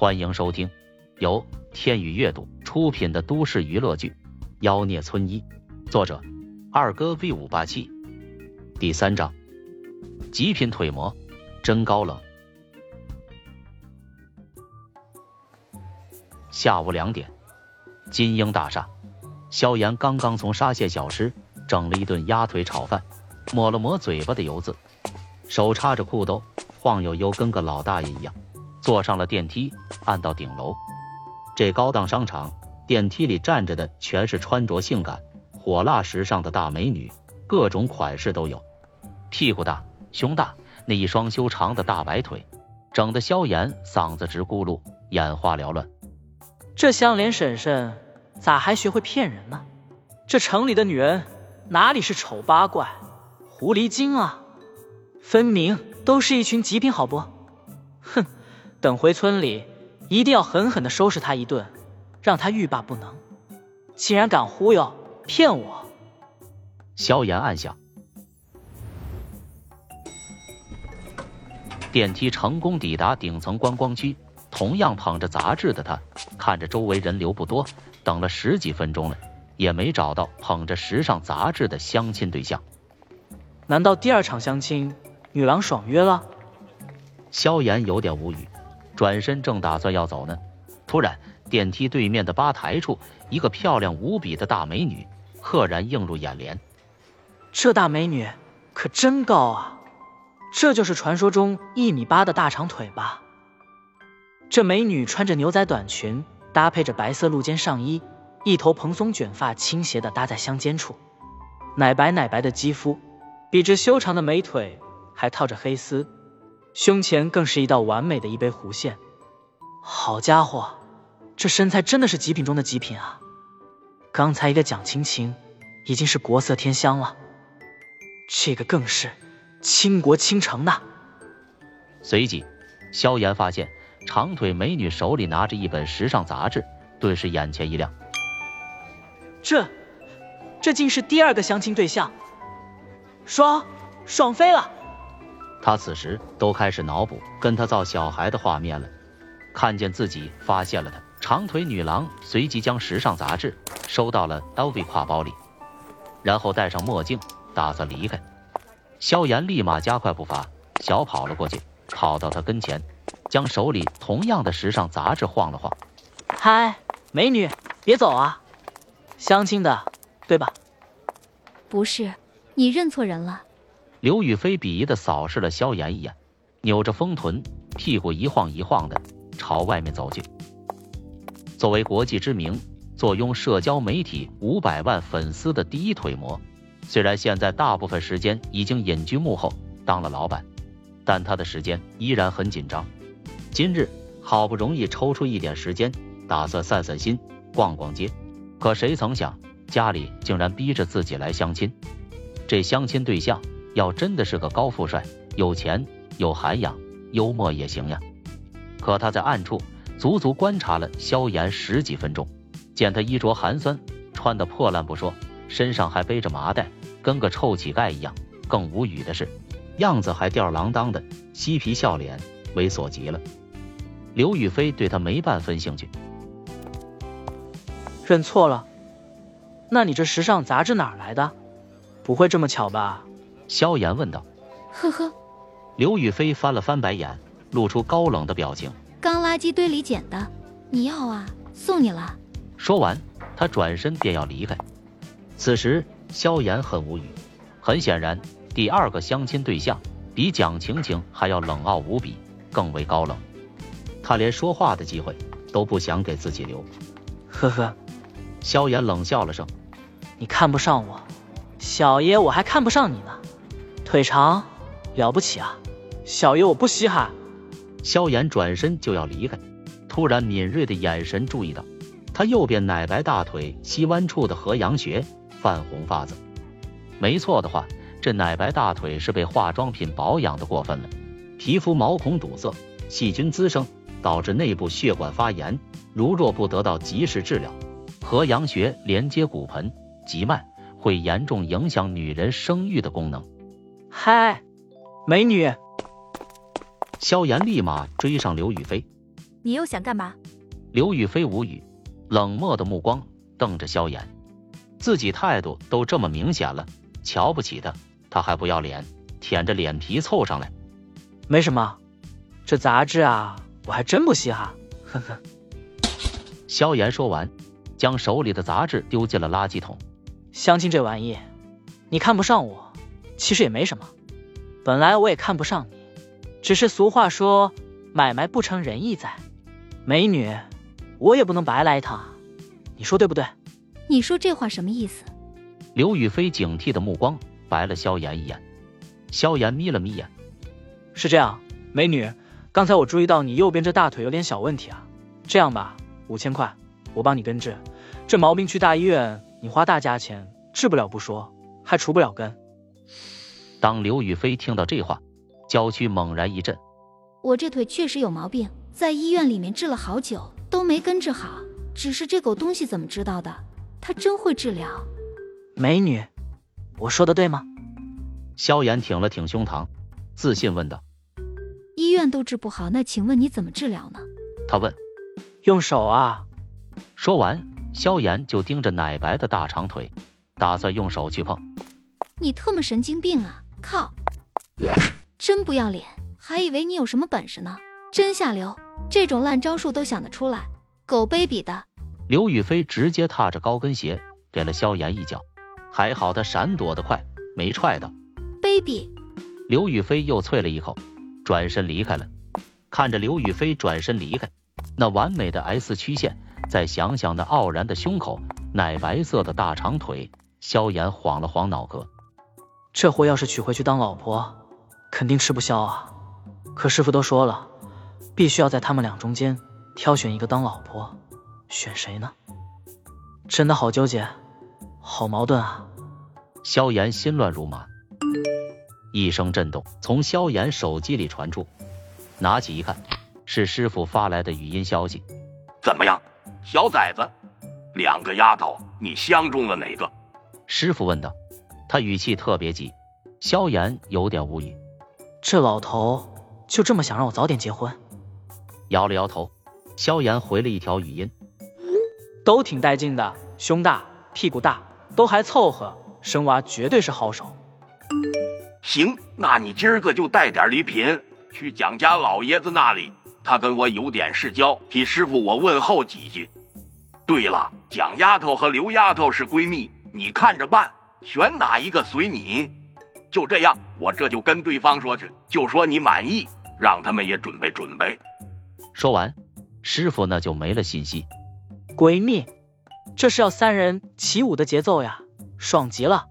欢迎收听由天宇阅读出品的都市娱乐剧《妖孽村医》，作者二哥 V 五八七，第三章，极品腿模真高冷。下午两点，金鹰大厦，萧炎刚刚从沙县小吃整了一顿鸭腿炒饭，抹了抹嘴巴的油渍，手插着裤兜，晃悠悠跟个老大爷一样。坐上了电梯，按到顶楼。这高档商场电梯里站着的全是穿着性感、火辣时尚的大美女，各种款式都有。屁股大、胸大，那一双修长的大白腿，整得萧炎嗓子直咕噜，眼花缭乱。这香莲婶婶咋还学会骗人呢？这城里的女人哪里是丑八怪、狐狸精啊？分明都是一群极品，好不？哼！等回村里，一定要狠狠的收拾他一顿，让他欲罢不能。竟然敢忽悠骗我！萧炎暗想。电梯成功抵达顶层观光区，同样捧着杂志的他，看着周围人流不多，等了十几分钟了，也没找到捧着时尚杂志的相亲对象。难道第二场相亲女郎爽约了？萧炎有点无语。转身正打算要走呢，突然电梯对面的吧台处，一个漂亮无比的大美女赫然映入眼帘。这大美女可真高啊！这就是传说中一米八的大长腿吧？这美女穿着牛仔短裙，搭配着白色露肩上衣，一头蓬松卷发倾斜的搭在香肩处，奶白奶白的肌肤，比这修长的美腿还套着黑丝。胸前更是一道完美的一杯弧线，好家伙，这身材真的是极品中的极品啊！刚才一个蒋勤勤已经是国色天香了，这个更是倾国倾城呐！随即，萧炎发现长腿美女手里拿着一本时尚杂志，顿时眼前一亮，这这竟是第二个相亲对象，爽爽飞了！他此时都开始脑补跟他造小孩的画面了。看见自己发现了他，长腿女郎随即将时尚杂志收到了 LV 挎包里，然后戴上墨镜，打算离开。萧炎立马加快步伐，小跑了过去，跑到他跟前，将手里同样的时尚杂志晃了晃。嗨，美女，别走啊！相亲的，对吧？不是，你认错人了。刘雨菲鄙夷的扫视了萧炎一眼，扭着丰臀，屁股一晃一晃的朝外面走去。作为国际知名、坐拥社交媒体五百万粉丝的第一腿模，虽然现在大部分时间已经隐居幕后当了老板，但他的时间依然很紧张。今日好不容易抽出一点时间，打算散散心、逛逛街，可谁曾想家里竟然逼着自己来相亲。这相亲对象。要真的是个高富帅，有钱有涵养，幽默也行呀。可他在暗处足足观察了萧炎十几分钟，见他衣着寒酸，穿的破烂不说，身上还背着麻袋，跟个臭乞丐一样。更无语的是，样子还吊儿郎当的，嬉皮笑脸，猥琐极了。刘雨菲对他没半分兴趣。认错了？那你这时尚杂志哪来的？不会这么巧吧？萧炎问道：“呵呵。”刘雨菲翻了翻白眼，露出高冷的表情：“刚垃圾堆里捡的，你要啊？送你了。”说完，他转身便要离开。此时，萧炎很无语。很显然，第二个相亲对象比蒋晴晴还要冷傲无比，更为高冷。他连说话的机会都不想给自己留。呵呵，萧炎冷笑了声：“你看不上我，小爷我还看不上你呢。”腿长了不起啊，小爷我不稀罕。萧炎转身就要离开，突然敏锐的眼神注意到他右边奶白大腿膝弯处的合阳穴泛红发紫。没错的话，这奶白大腿是被化妆品保养的过分了，皮肤毛孔堵塞，细菌滋生，导致内部血管发炎。如若不得到及时治疗，合阳穴连接骨盆、急脉，会严重影响女人生育的功能。嗨，美女！萧炎立马追上刘雨菲，你又想干嘛？刘雨菲无语，冷漠的目光瞪着萧炎，自己态度都这么明显了，瞧不起他，他还不要脸，舔着脸皮凑上来。没什么，这杂志啊，我还真不稀罕，呵呵。萧炎说完，将手里的杂志丢进了垃圾桶。相亲这玩意，你看不上我，其实也没什么。本来我也看不上你，只是俗话说，买卖不成仁义在。美女，我也不能白来一趟，你说对不对？你说这话什么意思？刘雨菲警惕的目光白了萧炎一眼。萧炎眯了眯眼，是这样，美女，刚才我注意到你右边这大腿有点小问题啊。这样吧，五千块，我帮你根治。这毛病去大医院，你花大价钱治不了不说，还除不了根。当刘雨菲听到这话，娇躯猛然一震。我这腿确实有毛病，在医院里面治了好久都没根治好。只是这狗东西怎么知道的？它真会治疗。美女，我说的对吗？萧炎挺了挺胸膛，自信问道：“医院都治不好，那请问你怎么治疗呢？”他问：“用手啊。”说完，萧炎就盯着奶白的大长腿，打算用手去碰。你特么神经病啊！靠！真不要脸，还以为你有什么本事呢，真下流！这种烂招数都想得出来，狗卑鄙的！刘雨菲直接踏着高跟鞋给了萧炎一脚，还好他闪躲得快，没踹到。卑鄙！刘雨菲又啐了一口，转身离开了。看着刘雨菲转身离开，那完美的 S 曲线，再想想那傲然的胸口，奶白色的大长腿，萧炎晃了晃脑壳。这货要是娶回去当老婆，肯定吃不消啊！可师傅都说了，必须要在他们俩中间挑选一个当老婆，选谁呢？真的好纠结，好矛盾啊！萧炎心乱如麻，一声震动从萧炎手机里传出，拿起一看，是师傅发来的语音消息。怎么样，小崽子，两个丫头，你相中了哪个？师傅问道。他语气特别急，萧炎有点无语。这老头就这么想让我早点结婚？摇了摇头，萧炎回了一条语音：都挺带劲的，胸大屁股大，都还凑合，生娃绝对是好手。行，那你今儿个就带点礼品去蒋家老爷子那里，他跟我有点事交，替师傅我问候几句。对了，蒋丫头和刘丫头是闺蜜，你看着办。选哪一个随你，就这样，我这就跟对方说去，就说你满意，让他们也准备准备。说完，师傅那就没了信息。闺蜜，这是要三人起舞的节奏呀，爽极了。